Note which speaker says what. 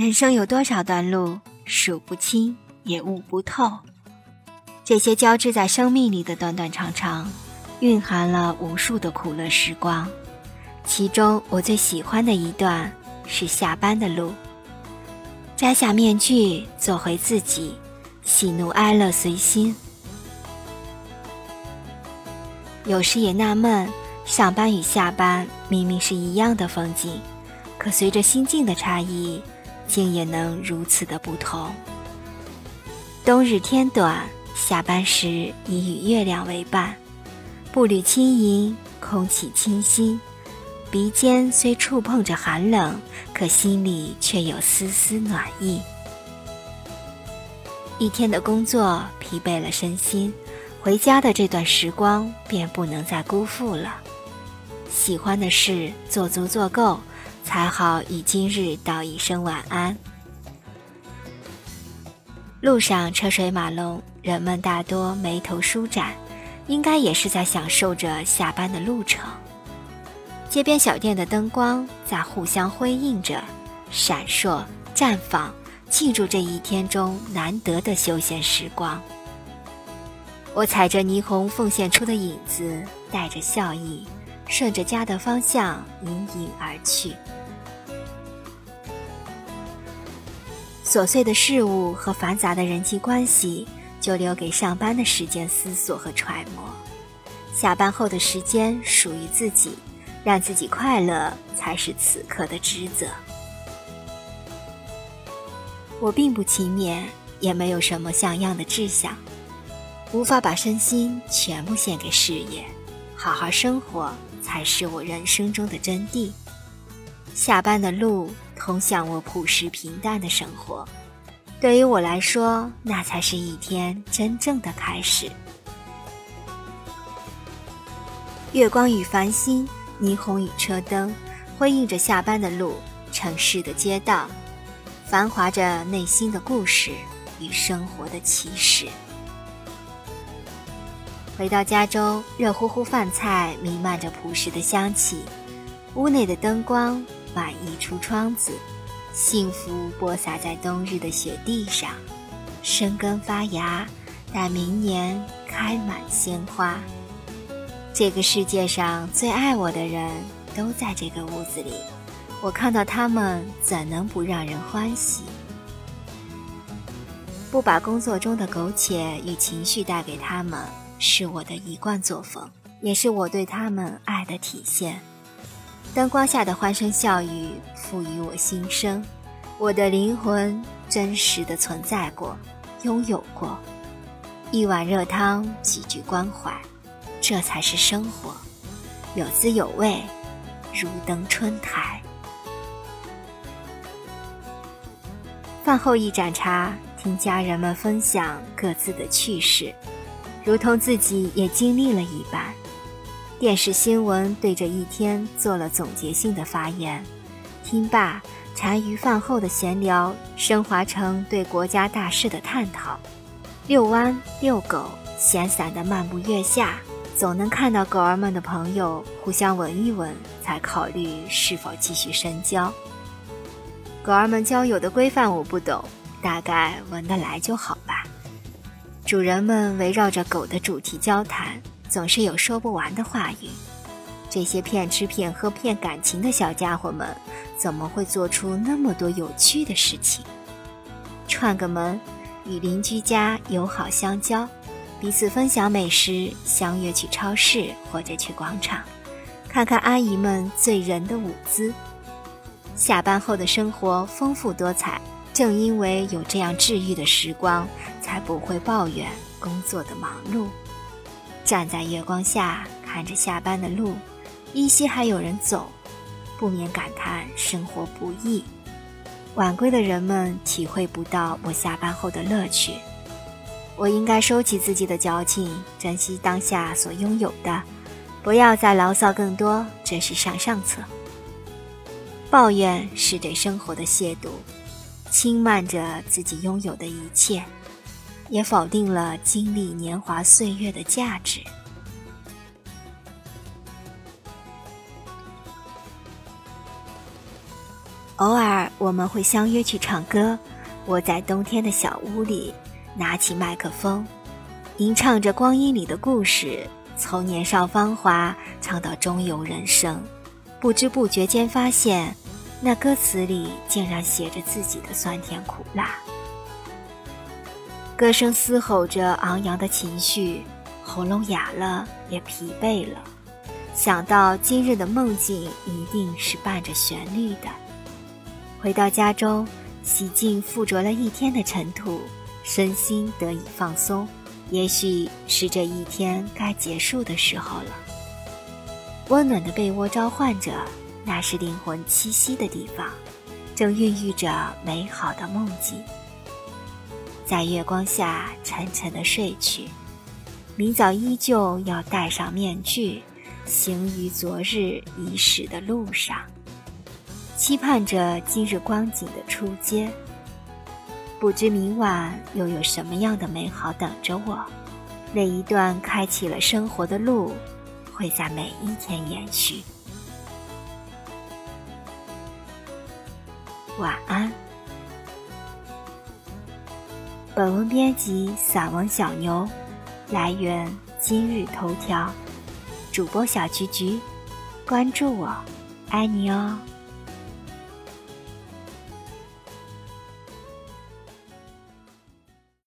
Speaker 1: 人生有多少段路，数不清也悟不透。这些交织在生命里的短短长长，蕴含了无数的苦乐时光。其中我最喜欢的一段是下班的路。摘下面具，做回自己，喜怒哀乐随心。有时也纳闷，上班与下班明明是一样的风景，可随着心境的差异，竟也能如此的不同。冬日天短，下班时已与月亮为伴，步履轻盈，空气清新。鼻尖虽触碰着寒冷，可心里却有丝丝暖意。一天的工作疲惫了身心，回家的这段时光便不能再辜负了。喜欢的事做足做够，才好与今日道一声晚安。路上车水马龙，人们大多眉头舒展，应该也是在享受着下班的路程。街边小店的灯光在互相辉映着，闪烁绽放，庆祝这一天中难得的休闲时光。我踩着霓虹奉献出的影子，带着笑意，顺着家的方向隐隐而去。琐碎的事物和繁杂的人际关系，就留给上班的时间思索和揣摩。下班后的时间属于自己。让自己快乐才是此刻的职责。我并不勤勉，也没有什么像样的志向，无法把身心全部献给事业。好好生活才是我人生中的真谛。下班的路通向我朴实平淡的生活，对于我来说，那才是一天真正的开始。月光与繁星。霓虹与车灯，辉映着下班的路，城市的街道，繁华着内心的故事与生活的启示。回到家中，热乎乎饭菜弥漫着朴实的香气，屋内的灯光满溢出窗子，幸福播撒在冬日的雪地上，生根发芽，待明年开满鲜花。这个世界上最爱我的人都在这个屋子里，我看到他们，怎能不让人欢喜？不把工作中的苟且与情绪带给他们，是我的一贯作风，也是我对他们爱的体现。灯光下的欢声笑语赋予我心声，我的灵魂真实的存在过，拥有过一碗热汤，几句关怀。这才是生活，有滋有味，如登春台。饭后一盏茶，听家人们分享各自的趣事，如同自己也经历了一般。电视新闻对这一天做了总结性的发言，听罢，茶余饭后的闲聊升华成对国家大事的探讨。遛弯、遛狗，闲散的漫步月下。总能看到狗儿们的朋友互相闻一闻，才考虑是否继续深交。狗儿们交友的规范我不懂，大概闻得来就好吧。主人们围绕着狗的主题交谈，总是有说不完的话语。这些骗吃骗喝骗感情的小家伙们，怎么会做出那么多有趣的事情？串个门，与邻居家友好相交。彼此分享美食，相约去超市或者去广场，看看阿姨们醉人的舞姿。下班后的生活丰富多彩，正因为有这样治愈的时光，才不会抱怨工作的忙碌。站在月光下，看着下班的路，依稀还有人走，不免感叹生活不易。晚归的人们体会不到我下班后的乐趣。我应该收起自己的矫情，珍惜当下所拥有的，不要再牢骚更多，这是上上策。抱怨是对生活的亵渎，轻慢着自己拥有的一切，也否定了经历年华岁月的价值。偶尔我们会相约去唱歌，窝在冬天的小屋里，拿起麦克风，吟唱着光阴里的故事，从年少芳华唱到中游人生，不知不觉间发现，那歌词里竟然写着自己的酸甜苦辣。歌声嘶吼着昂扬的情绪，喉咙哑了，也疲惫了。想到今日的梦境一定是伴着旋律的。回到家中，洗净附着了一天的尘土，身心得以放松。也许是这一天该结束的时候了。温暖的被窝召唤着，那是灵魂栖息的地方，正孕育着美好的梦境。在月光下沉沉的睡去，明早依旧要戴上面具。行于昨日已逝的路上，期盼着今日光景的出街。不知明晚又有什么样的美好等着我。那一段开启了生活的路，会在每一天延续。晚安。本文编辑：散文小牛，来源：今日头条。主播小菊菊，关注我，爱你哦。